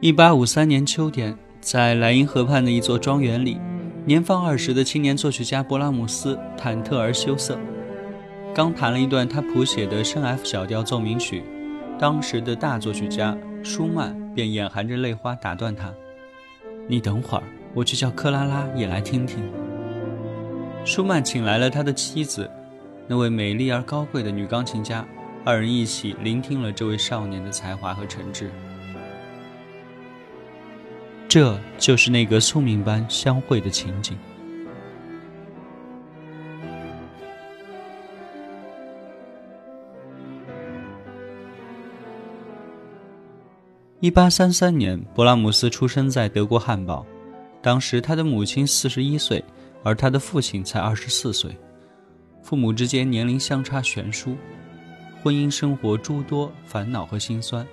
一八五三年秋天，在莱茵河畔的一座庄园里，年方二十的青年作曲家勃拉姆斯忐忑而羞涩。刚弹了一段他谱写的升 F 小调奏鸣曲，当时的大作曲家舒曼便眼含着泪花打断他：“你等会儿，我去叫克拉拉也来听听。”舒曼请来了他的妻子，那位美丽而高贵的女钢琴家，二人一起聆听了这位少年的才华和诚挚。这就是那个宿命般相会的情景。一八三三年，勃拉姆斯出生在德国汉堡，当时他的母亲四十一岁，而他的父亲才二十四岁，父母之间年龄相差悬殊，婚姻生活诸多烦恼和心酸，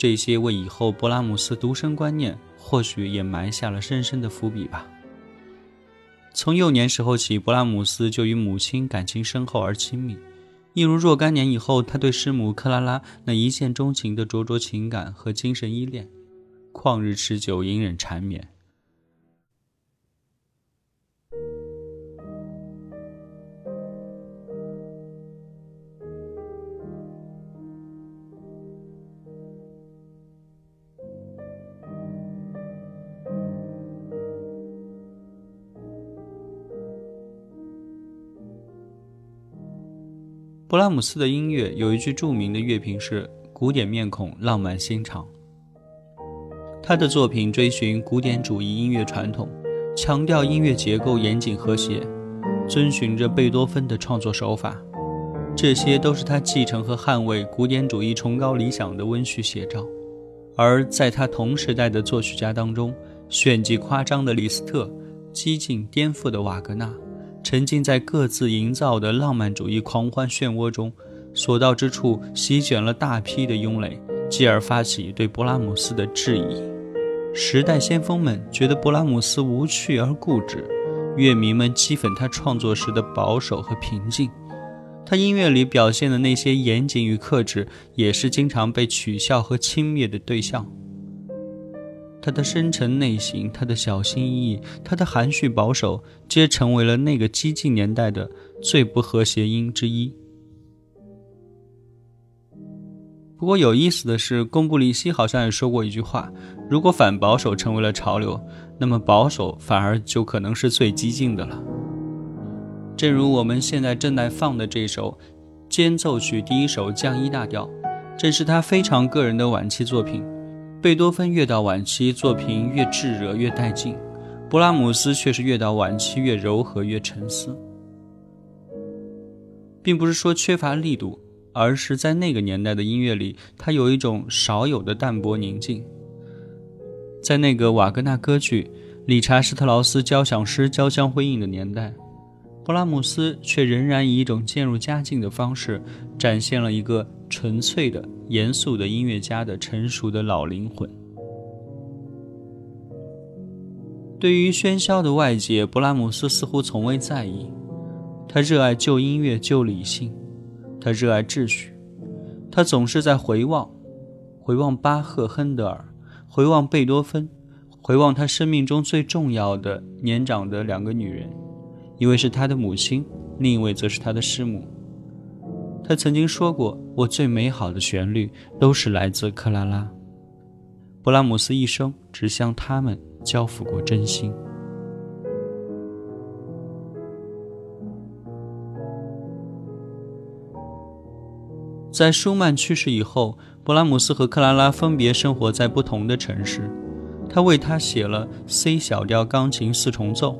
这些为以后勃拉姆斯独生观念。或许也埋下了深深的伏笔吧。从幼年时候起，勃拉姆斯就与母亲感情深厚而亲密，一如若干年以后，他对师母克拉拉那一见钟情的灼灼情感和精神依恋，旷日持久，隐忍缠绵。勃拉姆斯的音乐有一句著名的乐评是“古典面孔，浪漫心肠”。他的作品追寻古典主义音乐传统，强调音乐结构严谨和谐，遵循着贝多芬的创作手法，这些都是他继承和捍卫古典主义崇高理想的温煦写照。而在他同时代的作曲家当中，炫技夸张的李斯特，激进颠覆的瓦格纳。沉浸在各自营造的浪漫主义狂欢漩涡中，所到之处席卷了大批的拥垒，继而发起对勃拉姆斯的质疑。时代先锋们觉得勃拉姆斯无趣而固执，乐迷们讥讽他创作时的保守和平静。他音乐里表现的那些严谨与克制，也是经常被取笑和轻蔑的对象。他的深沉内心，他的小心翼翼，他的含蓄保守，皆成为了那个激进年代的最不和谐音之一。不过有意思的是，贡布里希好像也说过一句话：如果反保守成为了潮流，那么保守反而就可能是最激进的了。正如我们现在正在放的这首间奏曲第一首降一大调，正是他非常个人的晚期作品。贝多芬越到晚期，作品越炙热越带劲，勃拉姆斯却是越到晚期越柔和越沉思，并不是说缺乏力度，而是在那个年代的音乐里，它有一种少有的淡泊宁静。在那个瓦格纳歌剧、理查施特劳斯交响诗交相辉映的年代，布拉姆斯却仍然以一种渐入佳境的方式，展现了一个纯粹的、严肃的音乐家的成熟的老灵魂。对于喧嚣的外界，布拉姆斯似乎从未在意。他热爱旧音乐、旧理性，他热爱秩序，他总是在回望，回望巴赫、亨德尔。回望贝多芬，回望他生命中最重要的年长的两个女人，一位是他的母亲，另一位则是他的师母。他曾经说过：“我最美好的旋律都是来自克拉拉。”勃拉姆斯一生只向他们交付过真心。在舒曼去世以后。勃拉姆斯和克拉拉分别生活在不同的城市，他为她写了 C 小调钢琴四重奏，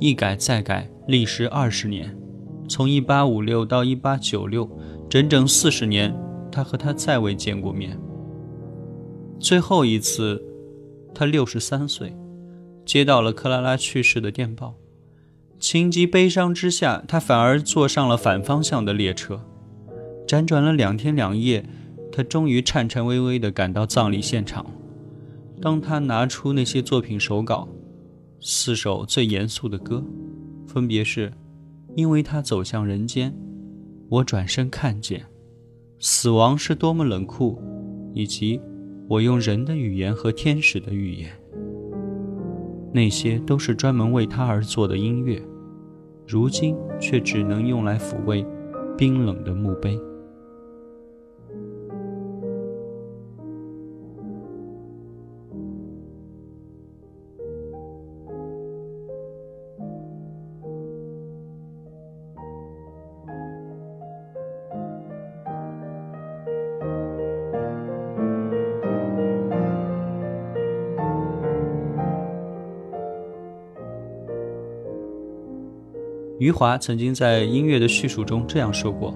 一改再改，历时二十年，从1856到1896，整整四十年，他和她再未见过面。最后一次，他六十三岁，接到了克拉拉去世的电报，情急悲伤之下，他反而坐上了反方向的列车，辗转了两天两夜。他终于颤颤巍巍地赶到葬礼现场。当他拿出那些作品手稿，四首最严肃的歌，分别是：因为他走向人间，我转身看见，死亡是多么冷酷，以及我用人的语言和天使的语言。那些都是专门为他而做的音乐，如今却只能用来抚慰冰冷的墓碑。余华曾经在音乐的叙述中这样说过：“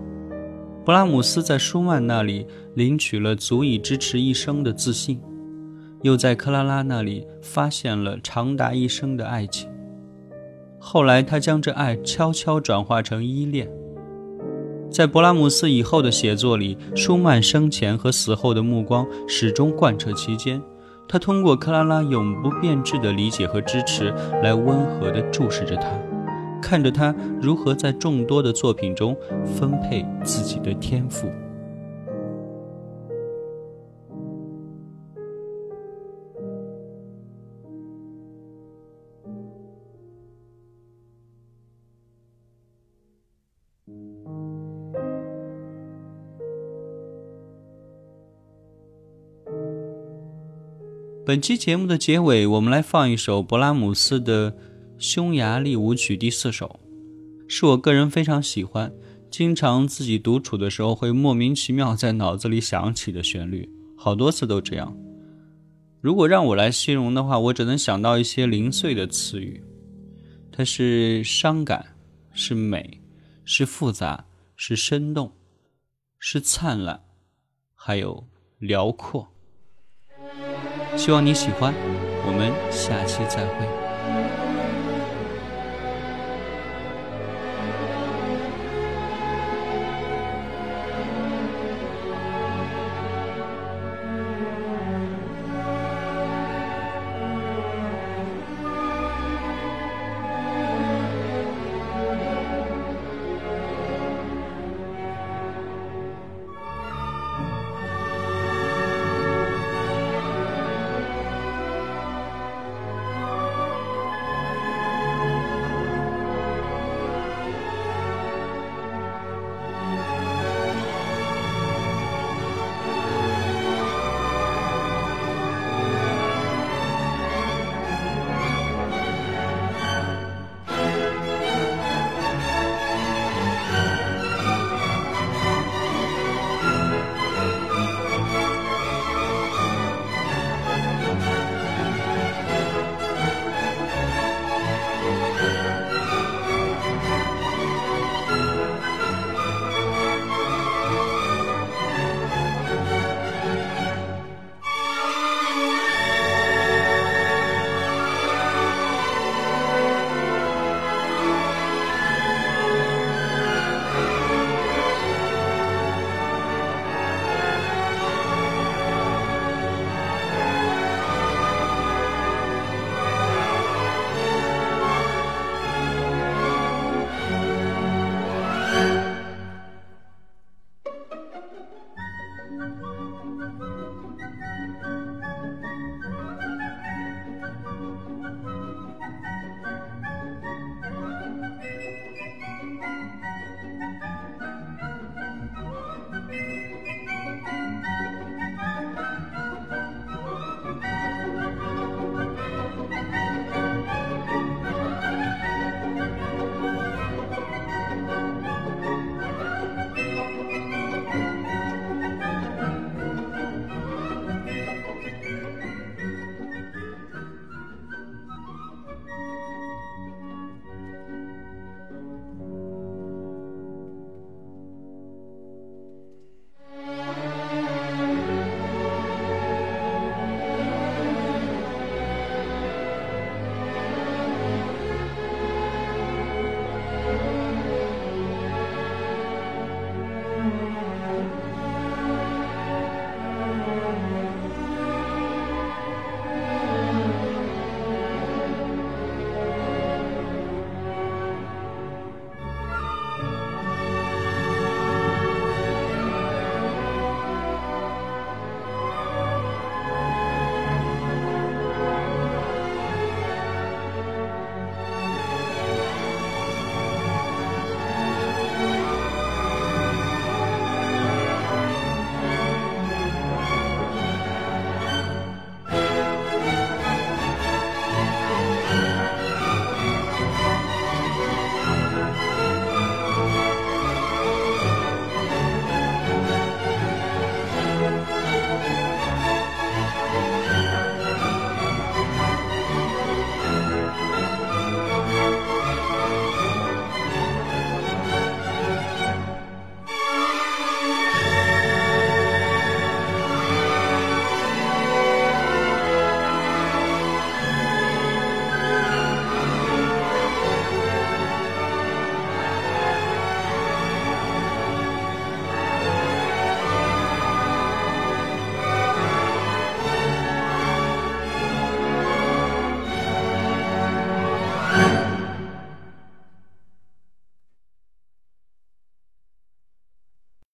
勃拉姆斯在舒曼那里领取了足以支持一生的自信，又在克拉拉那里发现了长达一生的爱情。后来，他将这爱悄悄转化成依恋。在勃拉姆斯以后的写作里，舒曼生前和死后的目光始终贯彻其间。他通过克拉拉永不变质的理解和支持，来温和地注视着他。”看着他如何在众多的作品中分配自己的天赋。本期节目的结尾，我们来放一首勃拉姆斯的。匈牙利舞曲第四首，是我个人非常喜欢，经常自己独处的时候会莫名其妙在脑子里响起的旋律，好多次都这样。如果让我来形容的话，我只能想到一些零碎的词语。它是伤感，是美，是复杂，是生动，是灿烂，还有辽阔。希望你喜欢，我们下期再会。